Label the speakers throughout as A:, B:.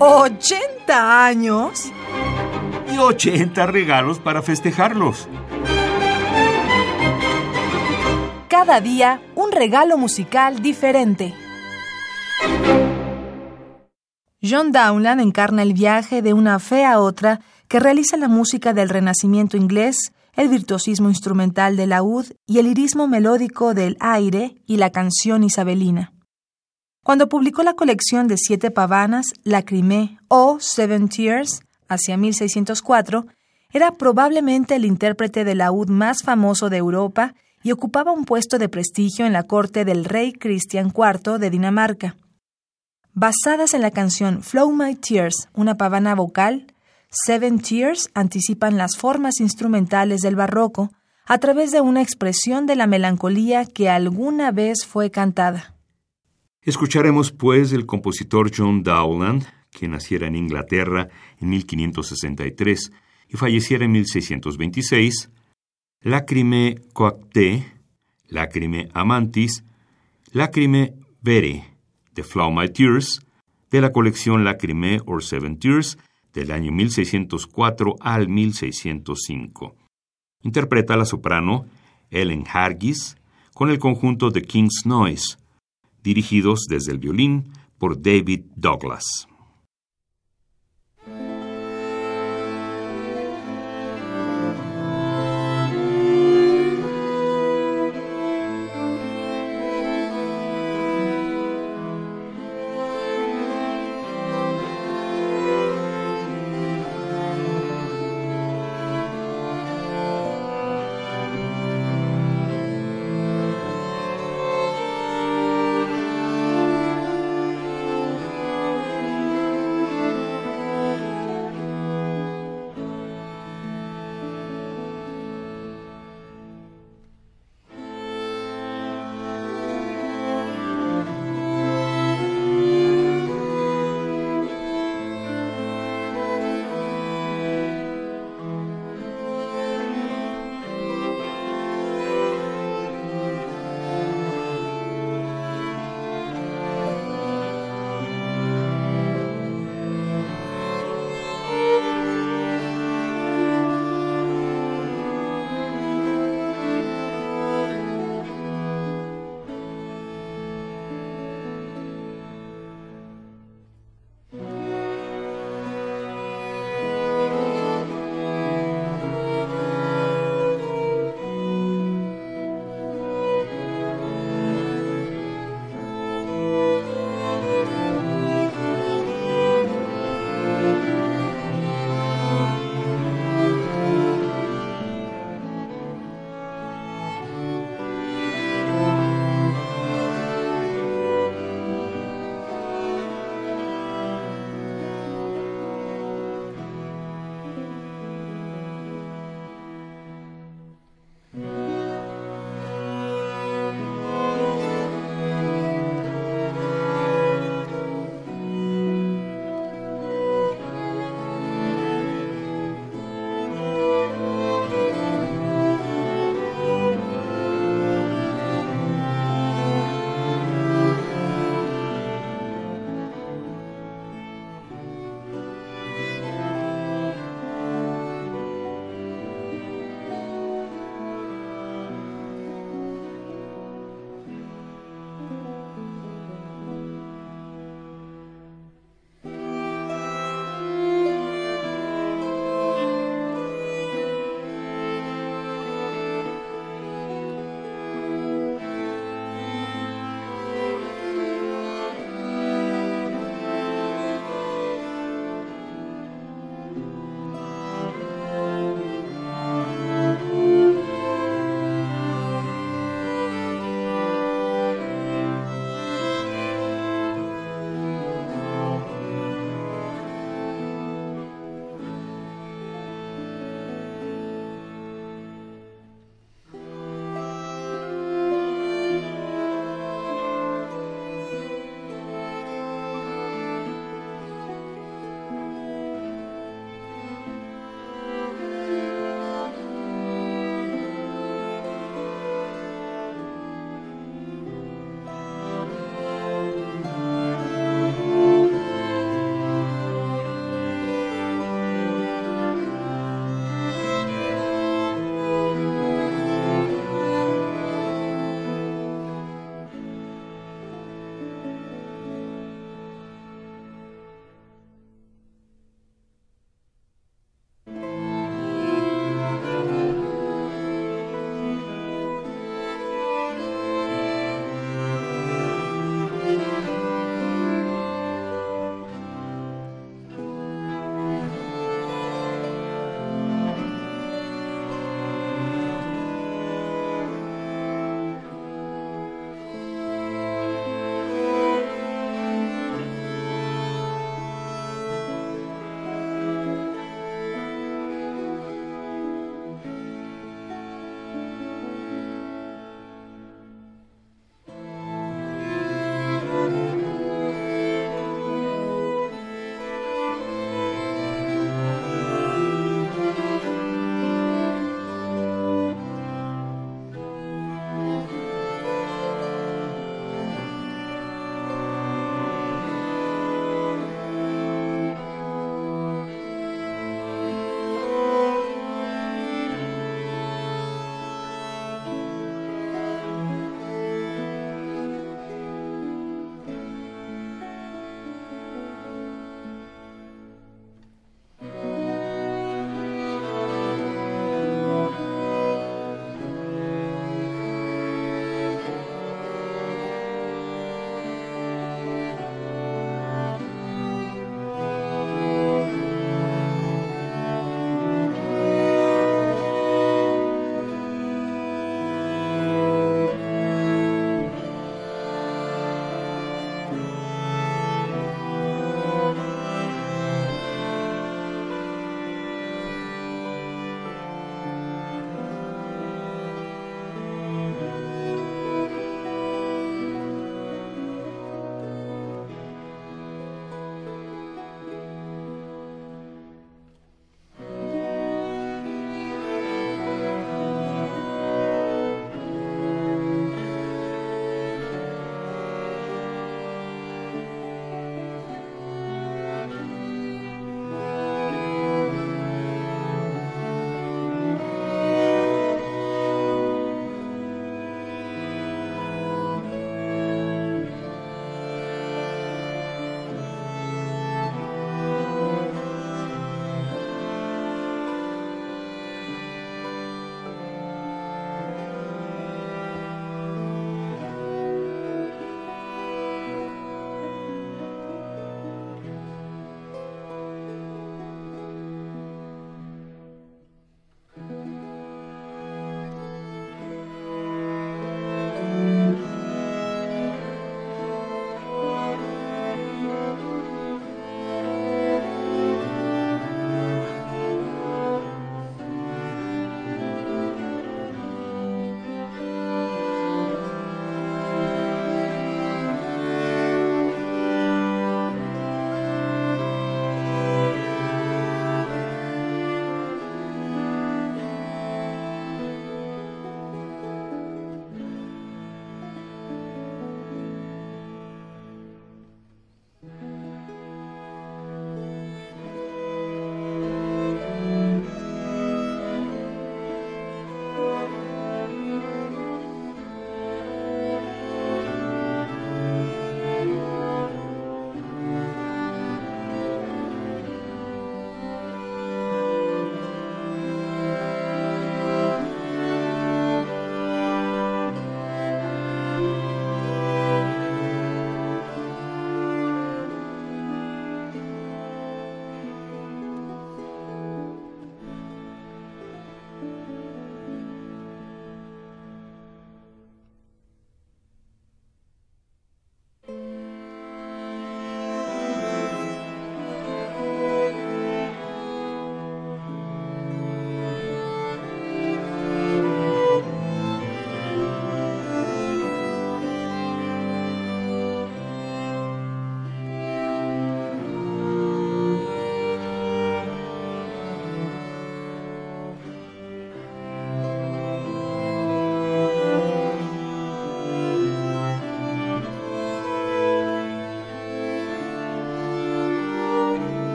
A: ¿80 años?
B: Y 80 regalos para festejarlos.
A: Cada día un regalo musical diferente. John Dowland encarna el viaje de una fe a otra que realiza la música del Renacimiento inglés, el virtuosismo instrumental del laúd y el lirismo melódico del aire y la canción isabelina. Cuando publicó la colección de siete pavanas, Lacrimé o Seven Tears, hacia 1604, era probablemente el intérprete de laúd más famoso de Europa y ocupaba un puesto de prestigio en la corte del rey Cristian IV de Dinamarca. Basadas en la canción Flow My Tears, una pavana vocal, Seven Tears anticipan las formas instrumentales del barroco a través de una expresión de la melancolía que alguna vez fue cantada.
B: Escucharemos pues el compositor John Dowland, que naciera en Inglaterra en 1563 y falleciera en 1626, Lacrime coacte, Lacrime amantis, Lacrime vere, de Flow My Tears, de la colección Lacrime or Seven Tears, del año 1604 al 1605. Interpreta la soprano Ellen Hargis con el conjunto The King's Noise, dirigidos desde el violín por David Douglas.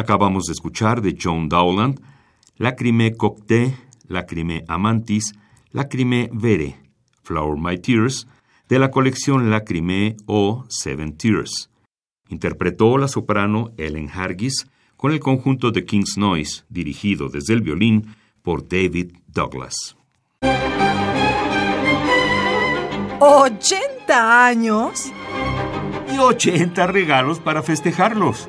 B: Acabamos de escuchar de John Dowland Lacrime Cocté, Lacrime Amantis, Lacrime Vere, Flower My Tears, de la colección Lacrime o Seven Tears. Interpretó la soprano Ellen Hargis con el conjunto de King's Noise, dirigido desde el violín por David Douglas.
A: ¿80 años?
B: Y 80 regalos para festejarlos.